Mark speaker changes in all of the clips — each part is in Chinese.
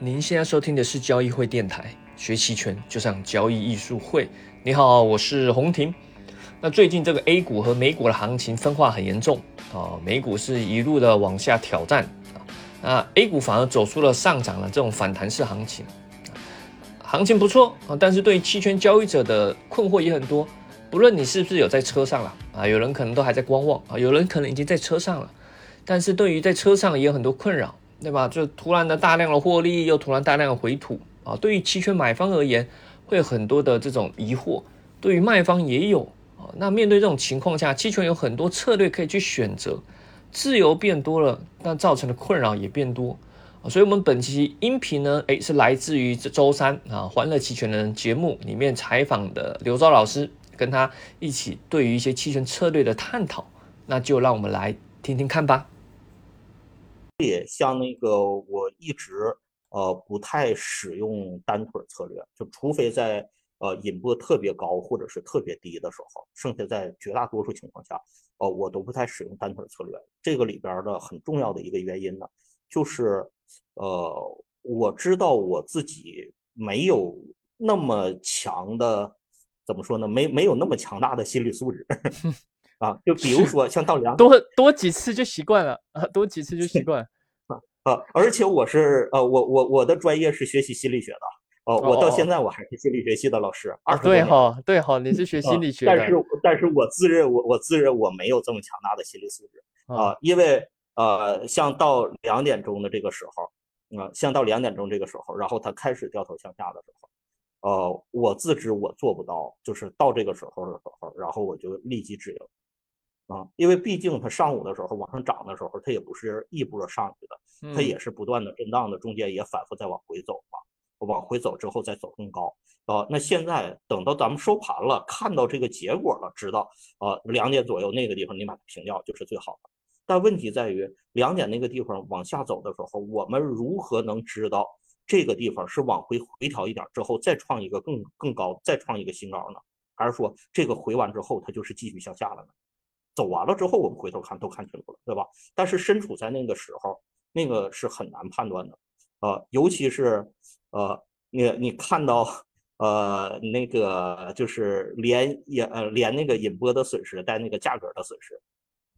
Speaker 1: 您现在收听的是交易会电台，学期权就上交易艺术会。你好，我是洪婷。那最近这个 A 股和美股的行情分化很严重啊，美股是一路的往下挑战啊，那 A 股反而走出了上涨的这种反弹式行情，行情不错啊，但是对期权交易者的困惑也很多。不论你是不是有在车上了啊，有人可能都还在观望啊，有人可能已经在车上了，但是对于在车上也有很多困扰。对吧？就突然的大量的获利，又突然大量的回吐啊！对于期权买方而言，会有很多的这种疑惑；对于卖方也有啊。那面对这种情况下，期权有很多策略可以去选择，自由变多了，那造成的困扰也变多啊。所以，我们本期音频呢，诶，是来自于这周三啊《欢乐期权人》节目里面采访的刘钊老师，跟他一起对于一些期权策略的探讨。那就让我们来听听看吧。
Speaker 2: 也像那个，我一直呃不太使用单腿策略，就除非在呃引波特别高或者是特别低的时候，剩下在绝大多数情况下，呃我都不太使用单腿策略。这个里边的很重要的一个原因呢，就是呃我知道我自己没有那么强的，怎么说呢？没没有那么强大的心理素质。啊，就比如说像到两
Speaker 1: 多多几次就习惯了啊，多几次就习 惯
Speaker 2: 啊啊！而且我是呃，我我我的专业是学习心理学的哦，我到现在我还是心理学系的老师。啊，
Speaker 1: 对哈，对哈，你是学心理学
Speaker 2: 的，但是但是我自认我我自认我没有这么强大的心理素质啊，因为呃，像到两点钟的这个时候，啊，像到两点钟这个时候，然后他开始掉头向下的时候，呃，我自知我做不到，就是到这个时候的时候，然后我就立即止盈。啊，因为毕竟它上午的时候往上涨的时候，它也不是一波上去的，它也是不断的震荡的，中间也反复在往回走嘛。往回走之后再走更高。啊，那现在等到咱们收盘了，看到这个结果了，知道啊，两点左右那个地方你把它平掉就是最好的。但问题在于两点那个地方往下走的时候，我们如何能知道这个地方是往回回调一点之后再创一个更更高，再创一个新高呢？还是说这个回完之后它就是继续向下了呢？走完了之后，我们回头看都看清楚了，对吧？但是身处在那个时候，那个是很难判断的，呃，尤其是呃，你你看到呃那个就是连也呃连那个引波的损失带那个价格的损失，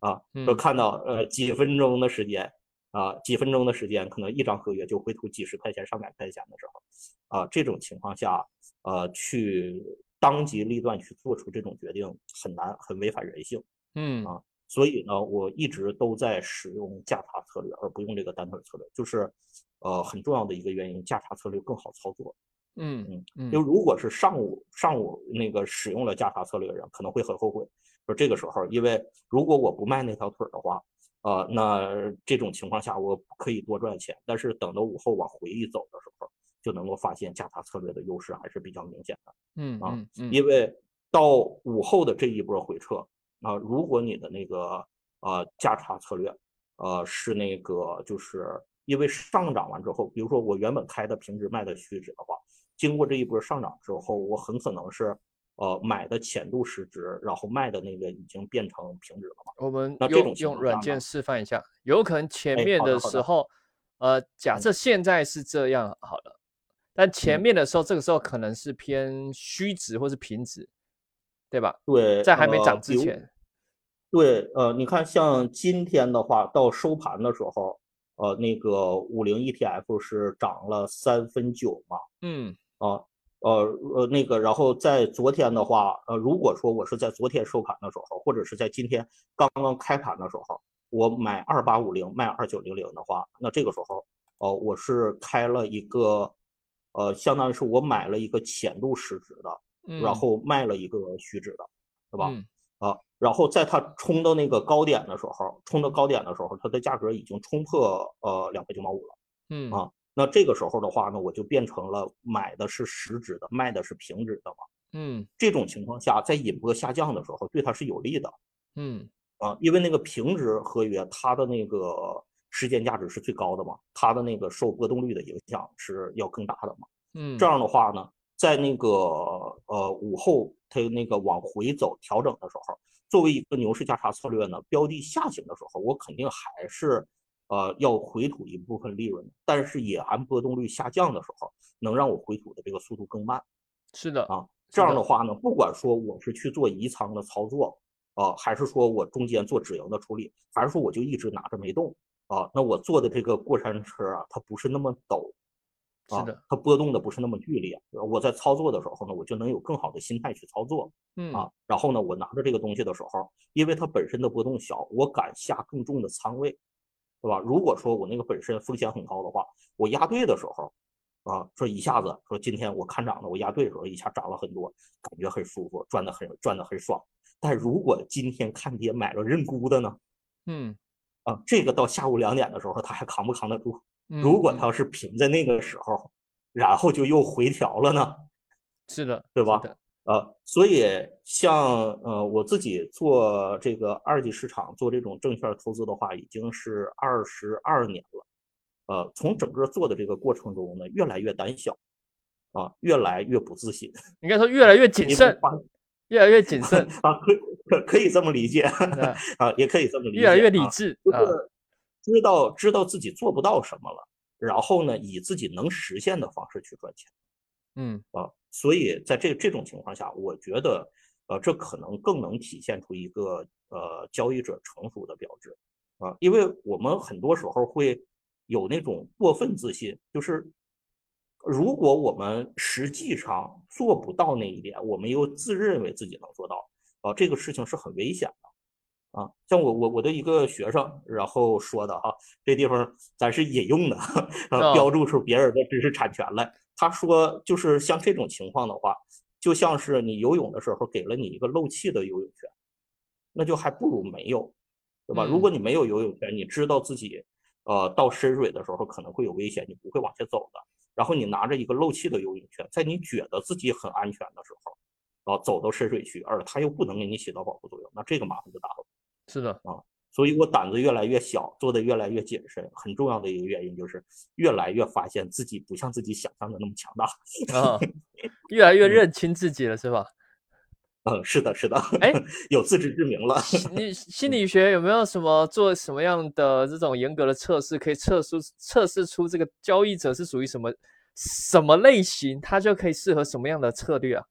Speaker 2: 啊，都看到呃几分钟的时间啊，几分钟的时间，可能一张合约就回吐几十块钱上百块钱的时候，啊，这种情况下，呃，去当机立断去做出这种决定很难，很违反人性。
Speaker 1: 嗯
Speaker 2: 啊，所以呢，我一直都在使用价差策略，而不用这个单腿策略，就是，呃，很重要的一个原因，价差策略更好操作。
Speaker 1: 嗯
Speaker 2: 嗯嗯，就如果是上午上午那个使用了价差策略的人，可能会很后悔。说这个时候，因为如果我不卖那条腿的话，呃，那这种情况下我可以多赚钱。但是等到午后往回一走的时候，就能够发现价差策略的优势还是比较明显的。
Speaker 1: 嗯
Speaker 2: 啊，因为到午后的这一波回撤。啊，如果你的那个呃价差策略，呃是那个就是因为上涨完之后，比如说我原本开的平值卖的虚值的话，经过这一波上涨之后，我很可能是呃买的浅度实值，然后卖的那个已经变成平值了嘛。
Speaker 1: 我们用用软件示范一下，有可能前面的时候，呃，假设现在是这样好了，但前面的时候，这个时候可能是偏虚值或是平值。对吧？
Speaker 2: 对，
Speaker 1: 在还没涨之前，
Speaker 2: 对，呃，你看，像今天的话，到收盘的时候，呃，那个五零 ETF 是涨了三分九嘛，
Speaker 1: 嗯，
Speaker 2: 啊，呃，呃，那个，然后在昨天的话，呃，如果说我是在昨天收盘的时候，或者是在今天刚刚开盘的时候，我买二八五零卖二九零零的话，那这个时候，哦，我是开了一个，呃，相当于是我买了一个浅度市值的。然后卖了一个虚值的，是吧？啊，然后在它冲到那个高点的时候，冲到高点的时候，它的价格已经冲破呃两块九毛五了。
Speaker 1: 嗯
Speaker 2: 啊，那这个时候的话呢，我就变成了买的是实值的，卖的是平值的嘛。
Speaker 1: 嗯，
Speaker 2: 这种情况下，在引波下降的时候，对它是有利的。
Speaker 1: 嗯
Speaker 2: 啊，因为那个平值合约它的那个时间价值是最高的嘛，它的那个受波动率的影响是要更大的嘛。
Speaker 1: 嗯，
Speaker 2: 这样的话呢。在那个呃午后，它那个往回走调整的时候，作为一个牛市价差策略呢，标的下行的时候，我肯定还是呃，要回吐一部分利润，但是野含波动率下降的时候，能让我回吐的这个速度更慢。
Speaker 1: 是的
Speaker 2: 啊，这样的话呢，不管说我是去做移仓的操作，啊，还是说我中间做止盈的处理，还是说我就一直拿着没动，啊，那我做的这个过山车啊，它不是那么陡，
Speaker 1: 是的，
Speaker 2: 它波动的不是那么剧烈。我在操作的时候呢，我就能有更好的心态去操作，
Speaker 1: 嗯
Speaker 2: 啊，然后呢，我拿着这个东西的时候，因为它本身的波动小，我敢下更重的仓位。对吧？如果说我那个本身风险很高的话，我压对的时候，啊，说一下子说今天我看涨了，我压对的时候一下涨了很多，感觉很舒服，赚的很赚的很爽。但如果今天看跌买了认沽的呢？
Speaker 1: 嗯，
Speaker 2: 啊，这个到下午两点的时候，他还扛不扛得住？
Speaker 1: 如
Speaker 2: 果它要是平在那个时候，然后就又回调了呢？
Speaker 1: 是的，
Speaker 2: 对吧？呃，所以像呃我自己做这个二级市场做这种证券投资的话，已经是二十二年了。呃，从整个做的这个过程中呢，越来越胆小，啊，越来越不自信。
Speaker 1: 应该说越来越 谨慎，越来越谨慎
Speaker 2: 啊，可可可以这么理解 啊，也可以这么理解。
Speaker 1: 越来越理智，
Speaker 2: 就是知道知道自己做不到什么了，然后呢，以自己能实现的方式去赚钱。
Speaker 1: 嗯
Speaker 2: 啊。所以在这这种情况下，我觉得，呃，这可能更能体现出一个呃交易者成熟的标志，啊，因为我们很多时候会有那种过分自信，就是如果我们实际上做不到那一点，我们又自认为自己能做到，啊，这个事情是很危险的，啊，像我我我的一个学生，然后说的哈，这地方咱是引用的，呃，标注出别人的知识产权来。他说，就是像这种情况的话，就像是你游泳的时候给了你一个漏气的游泳圈，那就还不如没有，对吧？如果你没有游泳圈，你知道自己，呃，到深水的时候可能会有危险，你不会往下走的。然后你拿着一个漏气的游泳圈，在你觉得自己很安全的时候，啊，走到深水区，而它又不能给你起到保护作用，那这个麻烦就大了。
Speaker 1: 是的
Speaker 2: 啊。所以我胆子越来越小，做的越来越谨慎。很重要的一个原因就是越来越发现自己不像自己想象的那么强大
Speaker 1: 啊，越来越认清自己了，是吧？
Speaker 2: 嗯，是的，是的。
Speaker 1: 哎，
Speaker 2: 有自知之明了。
Speaker 1: 你 心理学有没有什么做什么样的这种严格的测试，可以测出测试出这个交易者是属于什么什么类型，他就可以适合什么样的策略啊？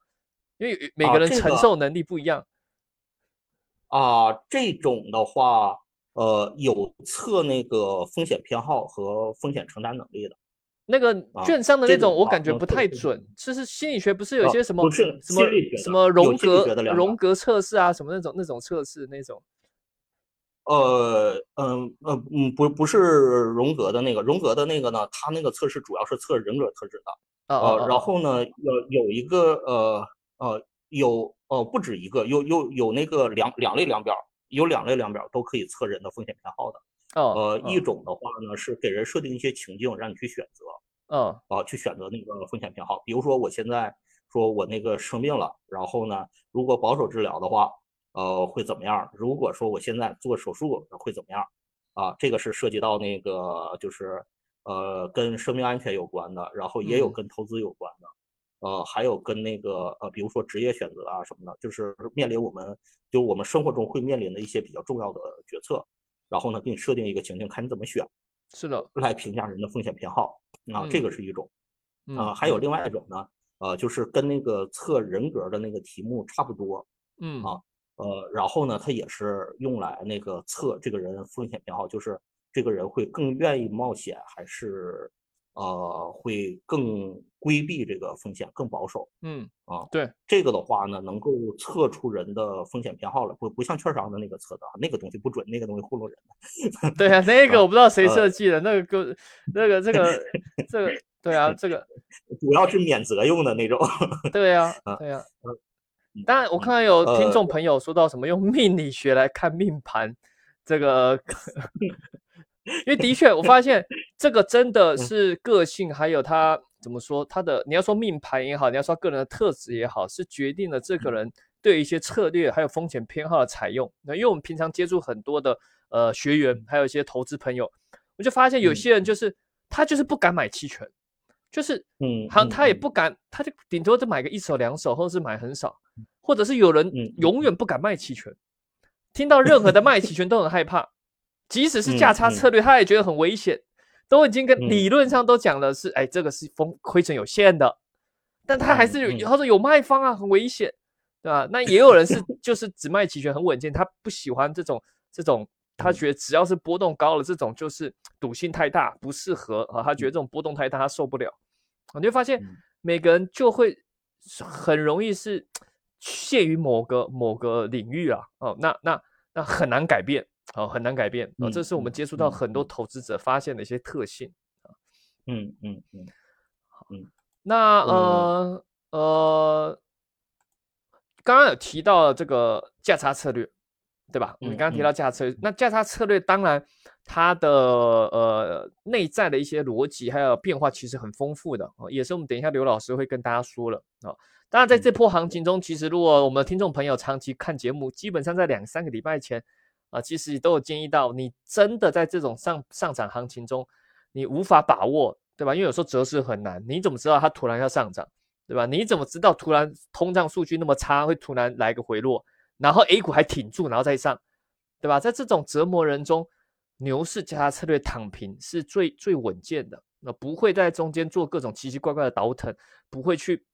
Speaker 1: 因为每个人承受能力不一样。
Speaker 2: 啊，这种的话，呃，有测那个风险偏好和风险承担能力的，
Speaker 1: 那个券商的那种，我感觉不太准。就是心理学不是有些什么什么什么荣格荣格测试啊，什么那种那种测试那种。
Speaker 2: 呃嗯呃嗯，不不是荣格的那个，荣格的那个呢，他那个测试主要是测人格特质的。呃，然后呢，有有一个呃呃有。呃，不止一个，有有有那个两两类量表，有两类量表都可以测人的风险偏好的。
Speaker 1: 哦，
Speaker 2: 呃，一种的话呢是给人设定一些情境，让你去选择。
Speaker 1: 嗯，
Speaker 2: 啊，去选择那个风险偏好。比如说我现在说我那个生病了，然后呢，如果保守治疗的话，呃，会怎么样？如果说我现在做手术会怎么样？啊，这个是涉及到那个就是呃跟生命安全有关的，然后也有跟投资有关的。呃，还有跟那个呃，比如说职业选择啊什么的，就是面临我们就我们生活中会面临的一些比较重要的决策，然后呢，给你设定一个情境，看你怎么选。
Speaker 1: 是的，
Speaker 2: 来评价人的风险偏好啊，这个是一种。啊，还有另外一种呢，呃，就是跟那个测人格的那个题目差不多。
Speaker 1: 嗯
Speaker 2: 啊，呃，然后呢，它也是用来那个测这个人风险偏好，就是这个人会更愿意冒险还是？呃，会更规避这个风险，更保守。
Speaker 1: 嗯
Speaker 2: 啊，
Speaker 1: 对
Speaker 2: 这个的话呢，能够测出人的风险偏好了，不不像券商的那个测的，那个东西不准，那个东西糊弄人
Speaker 1: 的。对啊，那个我不知道谁设计的，那个那个这个 这个，对啊，这个
Speaker 2: 主要是免责用的那种。
Speaker 1: 对呀，对呀。当然，我看到有听众朋友说到什么用命理学来看命盘，这个。因为的确，我发现这个真的是个性，还有他怎么说，他的你要说命盘也好，你要说个人的特质也好，是决定了这个人对一些策略还有风险偏好的采用。那因为我们平常接触很多的呃学员，还有一些投资朋友，我就发现有些人。就是他就是不敢买期权，就是
Speaker 2: 嗯，
Speaker 1: 好他也不。敢，他就顶多就买个一手两手，或者是买很少，或者是有人永远。不敢卖期权，听到任何的卖期权都很害怕。即使是价差策略，他也觉得很危险，都已经跟理论上都讲了是，哎，这个是风亏损有限的，但他还是有，他说有卖方啊，很危险，对吧？那也有人是就是只卖期权很稳健，他不喜欢这种这种，他觉得只要是波动高了，这种就是赌性太大，不适合啊，他觉得这种波动太大，他受不了。你就发现每个人就会很容易是限于某个某个领域啊，哦，那那那很难改变。哦，很难改变哦，这是我们接触到很多投资者发现的一些特性
Speaker 2: 啊。嗯嗯嗯，
Speaker 1: 好，嗯，那呃呃，刚刚有提到这个价差策略，对吧？你刚刚提到价差策略，那价差策略当然它的呃内在的一些逻辑还有变化其实很丰富的哦，也是我们等一下刘老师会跟大家说了啊。当然在这波行情中，其实如果我们的听众朋友长期看节目，基本上在两三个礼拜前。啊，其实都有建议到，你真的在这种上上涨行情中，你无法把握，对吧？因为有时候择时很难，你怎么知道它突然要上涨，对吧？你怎么知道突然通胀数据那么差，会突然来个回落，然后 A 股还挺住，然后再上，对吧？在这种折磨人中，牛市加它策略躺平是最最稳健的，那不会在中间做各种奇奇怪怪的倒腾，不会去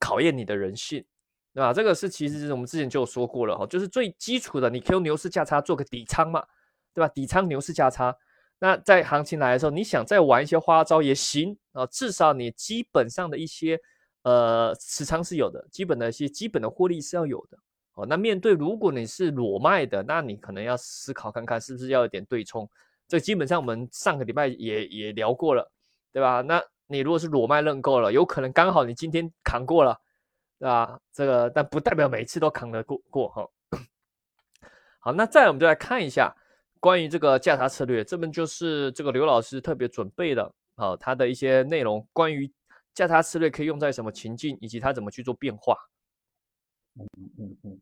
Speaker 1: 考验你的人性。对吧？这个是其实我们之前就有说过了哈，就是最基础的，你可以用牛市价差做个底仓嘛，对吧？底仓牛市价差，那在行情来的时候，你想再玩一些花招也行啊，至少你基本上的一些呃持仓是有的，基本的一些基本的获利是要有的哦。那面对如果你是裸卖的，那你可能要思考看看是不是要有点对冲。这基本上我们上个礼拜也也聊过了，对吧？那你如果是裸卖认购了，有可能刚好你今天扛过了。对吧？这个但不代表每次都扛得过过哈。好，那再我们就来看一下关于这个价差策略，这边就是这个刘老师特别准备的啊，他的一些内容，关于价差策略可以用在什么情境，以及它怎么去做变化。
Speaker 2: 嗯嗯嗯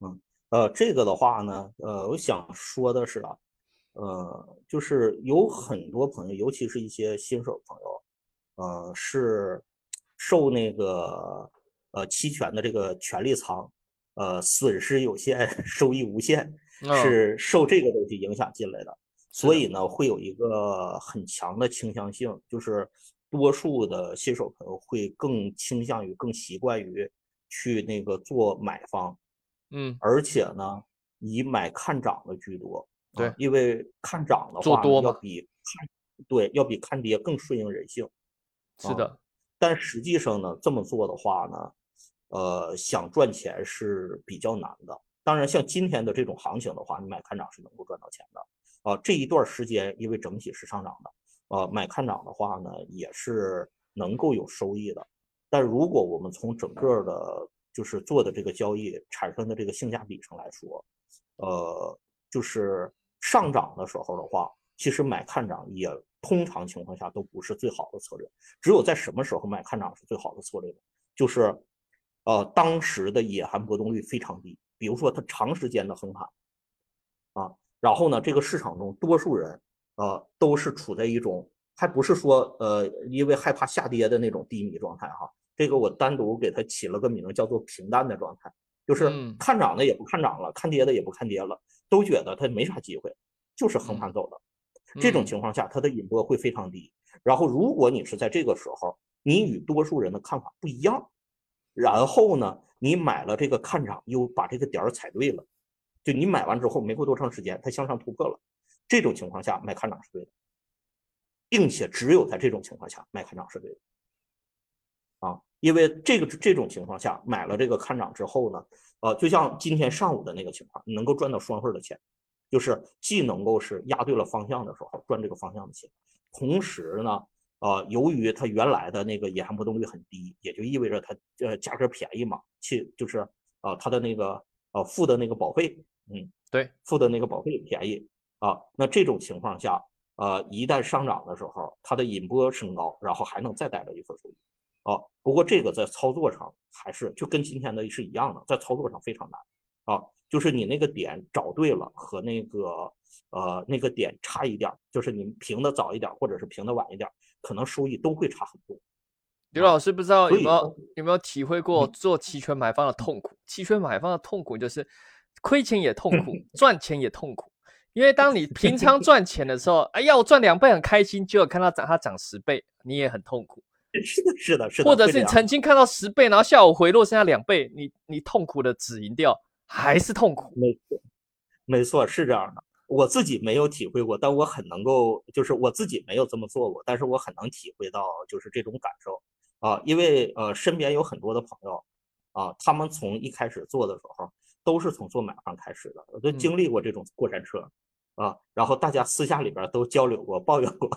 Speaker 2: 嗯呃，这个的话呢，呃，我想说的是啊，呃，就是有很多朋友，尤其是一些新手朋友，呃，是受那个。呃，期权的这个权利仓，呃，损失有限，收益无限，是受这个东西影响进来的，所。以呢，会有一个很强的倾向性，就是多数的新手朋友会更倾向于、更习惯于去那个做买方，
Speaker 1: 嗯，
Speaker 2: 而且呢，以买看涨的居多，
Speaker 1: 对，
Speaker 2: 因为看涨的话要比看对要比看跌更顺应人性，
Speaker 1: 是的，
Speaker 2: 但实际上呢，这么做的话呢。呃，想赚钱是比较难的。当然，像今天的这种行情的话，你买看涨是能够赚到钱的。啊，这一段时间因为整体是上涨的，呃，买看涨的话呢，也是能够有收益的。但如果我们从整个的，就是做的这个交易产生的这个性价比上来说，呃，就是上涨的时候的话，其实买看涨也通常情况下都不是最好的策略。只有在什么时候买看涨是最好的策略呢？就是。呃，当时的野寒波动率非常低，比如说它长时间的横盘，啊，然后呢，这个市场中多数人，呃，都是处在一种还不是说呃，因为害怕下跌的那种低迷状态哈。这个我单独给它起了个名，叫做平淡的状态，就是看涨的也不看涨了，看跌的也不看跌了，都觉得它没啥机会，就是横盘走的。这种情况下，它的引波会非常低。然后，如果你是在这个时候，你与多数人的看法不一样。然后呢，你买了这个看涨，又把这个点儿踩对了，就你买完之后没过多长时间，它向上突破了，这种情况下买看涨是对的，并且只有在这种情况下买看涨是对的，啊，因为这个这种情况下买了这个看涨之后呢，呃，就像今天上午的那个情况，你能够赚到双份的钱，就是既能够是压对了方向的时候赚这个方向的钱，同时呢。啊，由于它原来的那个野寒波动率很低，也就意味着它呃价格便宜嘛，去就是啊它的那个呃付的那个保费，嗯，
Speaker 1: 对，
Speaker 2: 付的那个保费便宜啊。那这种情况下，呃一旦上涨的时候，它的引波升高，然后还能再带来一份收益啊。不过这个在操作上还是就跟今天的是一样的，在操作上非常难啊。就是你那个点找对了和那个呃那个点差一点，就是你平的早一点或者是平的晚一点。可能收益都会差很多。
Speaker 1: 刘老师不知道有没有有没有体会过做期权买方的痛苦？期权买方的痛苦就是亏钱也痛苦，赚钱也痛苦。因为当你平常赚钱的时候，哎呀，我赚两倍很开心，结果看到涨它涨十倍，你也很痛苦。
Speaker 2: 是的，是的，是的。
Speaker 1: 或者是曾经看到十倍，然后下午回落剩下两倍，你你痛苦的止盈掉，还是痛苦。
Speaker 2: 没错，没错，是这样的。我自己没有体会过，但我很能够，就是我自己没有这么做过，但是我很能体会到就是这种感受啊，因为呃身边有很多的朋友啊，他们从一开始做的时候都是从做买方开始的，我都经历过这种过山车。啊，然后大家私下里边都交流过、抱怨过，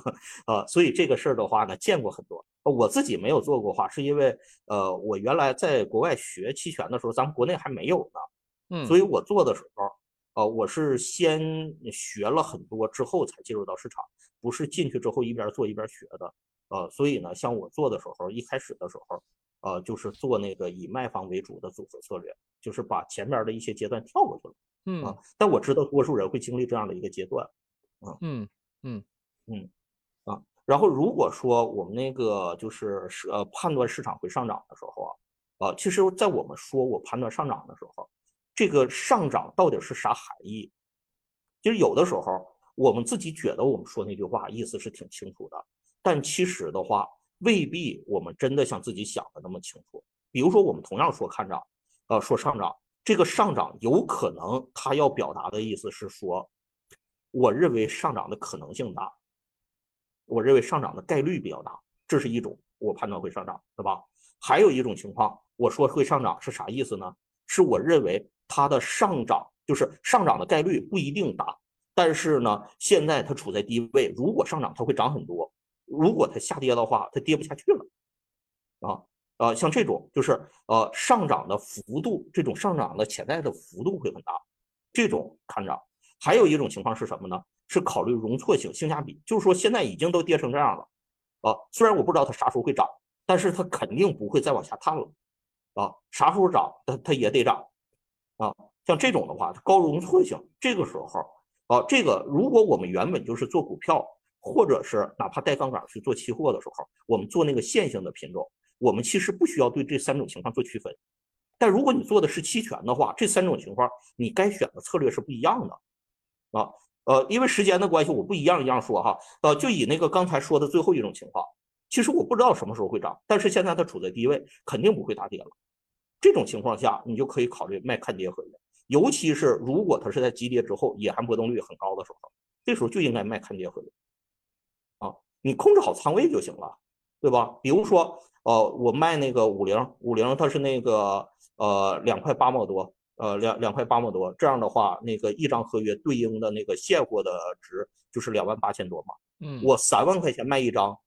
Speaker 2: 啊，所以这个事儿的话呢，见过很多。我自己没有做过话，是因为呃，我原来在国外学期权的时候，咱们国内还没有呢，
Speaker 1: 嗯，
Speaker 2: 所以我做的时候，呃，我是先学了很多之后才进入到市场，不是进去之后一边做一边学的，呃，所以呢，像我做的时候，一开始的时候，呃，就是做那个以卖方为主的组合策略，就是把前面的一些阶段跳过去了。
Speaker 1: 嗯
Speaker 2: 啊，但我知道多数人会经历这样的一个阶段，
Speaker 1: 啊，嗯嗯。
Speaker 2: 嗯啊，然后如果说我们那个就是是呃判断市场会上涨的时候啊，啊，其实在我们说我判断上涨的时候，这个上涨到底是啥含义？其实有的时候我们自己觉得我们说那句话意思是挺清楚的，但其实的话未必我们真的像自己想的那么清楚。比如说我们同样说看涨，呃，说上涨。这个上涨有可能，他要表达的意思是说，我认为上涨的可能性大，我认为上涨的概率比较大，这是一种我判断会上涨，对吧？还有一种情况，我说会上涨是啥意思呢？是我认为它的上涨就是上涨的概率不一定大，但是呢，现在它处在低位，如果上涨它会涨很多，如果它下跌的话，它跌不下去了，啊。呃，像这种就是呃上涨的幅度，这种上涨的潜在的幅度会很大，这种看涨。还有一种情况是什么呢？是考虑容错性、性价比，就是说现在已经都跌成这样了，啊，虽然我不知道它啥时候会涨，但是它肯定不会再往下探了，啊，啥时候涨它它也得涨，啊，像这种的话，高容错性，这个时候，啊，这个如果我们原本就是做股票，或者是哪怕带杠杆去做期货的时候，我们做那个线性的品种。我们其实不需要对这三种情况做区分，但如果你做的是期权的话，这三种情况你该选的策略是不一样的，啊，呃，因为时间的关系，我不一样一样说哈，呃，就以那个刚才说的最后一种情况，其实我不知道什么时候会涨，但是现在它处在低位，肯定不会大跌了。这种情况下，你就可以考虑卖看跌合约，尤其是如果它是在急跌之后，野含波动率很高的时候，这时候就应该卖看跌合约，啊，你控制好仓位就行了，对吧？比如说。呃，我卖那个五零五零，它是那个呃两块八毛多，呃两两块八毛多，这样的话，那个一张合约对应的那个现货的值就是两万八千多嘛。
Speaker 1: 嗯，
Speaker 2: 我三万块钱卖一张，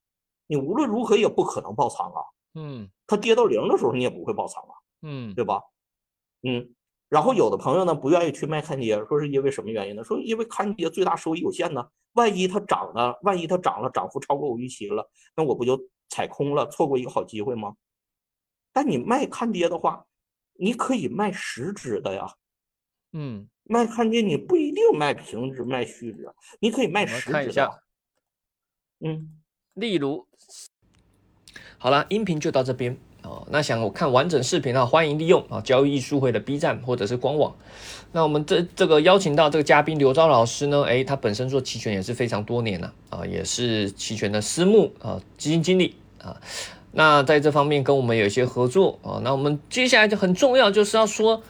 Speaker 2: 你无论如何也不可能爆仓啊。
Speaker 1: 嗯，
Speaker 2: 它跌到零的时候你也不会爆仓啊。
Speaker 1: 嗯，
Speaker 2: 对吧？嗯，然后有的朋友呢不愿意去卖看跌，说是因为什么原因呢？说因为看跌最大收益有限呢，万一它涨了，万一它涨了，涨幅超过我预期了，那我不就？踩空了，错过一个好机会吗？但你卖看跌的话，你可以卖实值的呀。
Speaker 1: 嗯，
Speaker 2: 卖看跌你不一定卖平值、卖虚值，你可以卖实值的。嗯，
Speaker 1: 例如，好了，音频就到这边哦。那想我看完整视频啊，欢迎利用啊交易艺术会的 B 站或者是官网。那我们这这个邀请到这个嘉宾刘钊老师呢，诶，他本身做期权也是非常多年了啊，也是期权的私募啊基金经理啊。那在这方面跟我们有一些合作啊。那我们接下来就很重要，就是要说，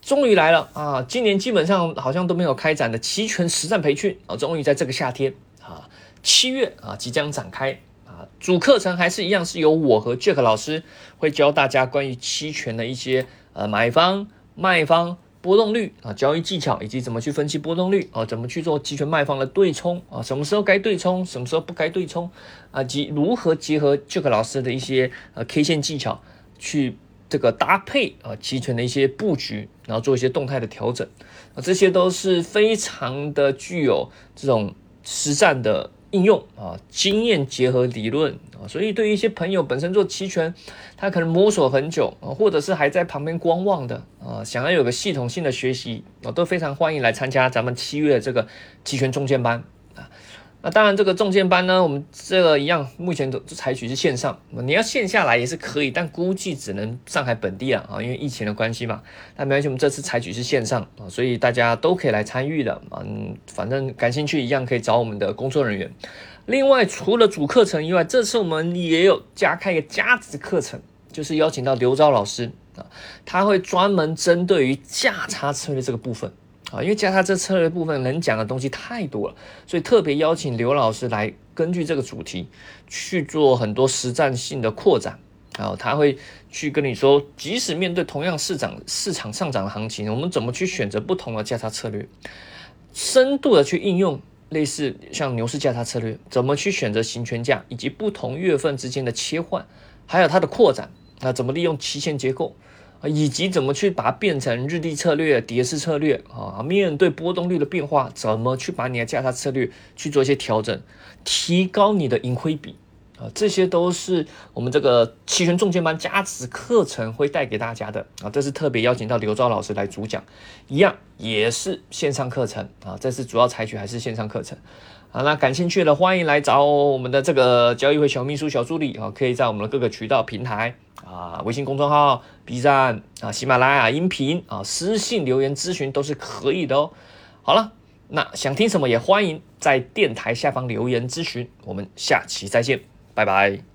Speaker 1: 终于来了啊！今年基本上好像都没有开展的期权实战培训啊，终于在这个夏天啊，七月啊即将展开啊。主课程还是一样，是由我和 Jack 老师会教大家关于期权的一些呃买方卖方。波动率啊，交易技巧以及怎么去分析波动率啊，怎么去做期权卖方的对冲啊，什么时候该对冲，什么时候不该对冲啊，及如何结合 Jack 老师的一些呃 K 线技巧去这个搭配啊期权的一些布局，然后做一些动态的调整啊，这些都是非常的具有这种实战的。应用啊，经验结合理论啊，所以对于一些朋友本身做期权，他可能摸索很久啊，或者是还在旁边观望的啊，想要有个系统性的学习啊，都非常欢迎来参加咱们七月这个期权中间班啊。那当然，这个中建班呢，我们这个一样，目前都采取是线上。你要线下来也是可以，但估计只能上海本地啊，啊，因为疫情的关系嘛。那没关系，我们这次采取是线上啊，所以大家都可以来参与的。嗯，反正感兴趣一样可以找我们的工作人员。另外，除了主课程以外，这次我们也有加开一个加值课程，就是邀请到刘钊老师啊，他会专门针对于价差策略这个部分。啊，因为加他这策略部分能讲的东西太多了，所以特别邀请刘老师来根据这个主题去做很多实战性的扩展。啊，他会去跟你说，即使面对同样市场市场上涨的行情，我们怎么去选择不同的价差策略，深度的去应用类似像牛市价差策略，怎么去选择行权价，以及不同月份之间的切换，还有它的扩展，那怎么利用期限结构。以及怎么去把它变成日历策略、跌式策略啊？面对波动率的变化，怎么去把你的价差策略去做一些调整，提高你的盈亏比啊？这些都是我们这个期权重建班加持课程会带给大家的啊！这是特别邀请到刘钊老师来主讲，一样也是线上课程啊！这次主要采取还是线上课程。好，那感兴趣的欢迎来找我们的这个交易会小秘书小助理啊，可以在我们的各个渠道平台啊，微信公众号、B 站啊、喜马拉雅音频啊，私信留言咨询都是可以的哦。好了，那想听什么也欢迎在电台下方留言咨询，我们下期再见，拜拜。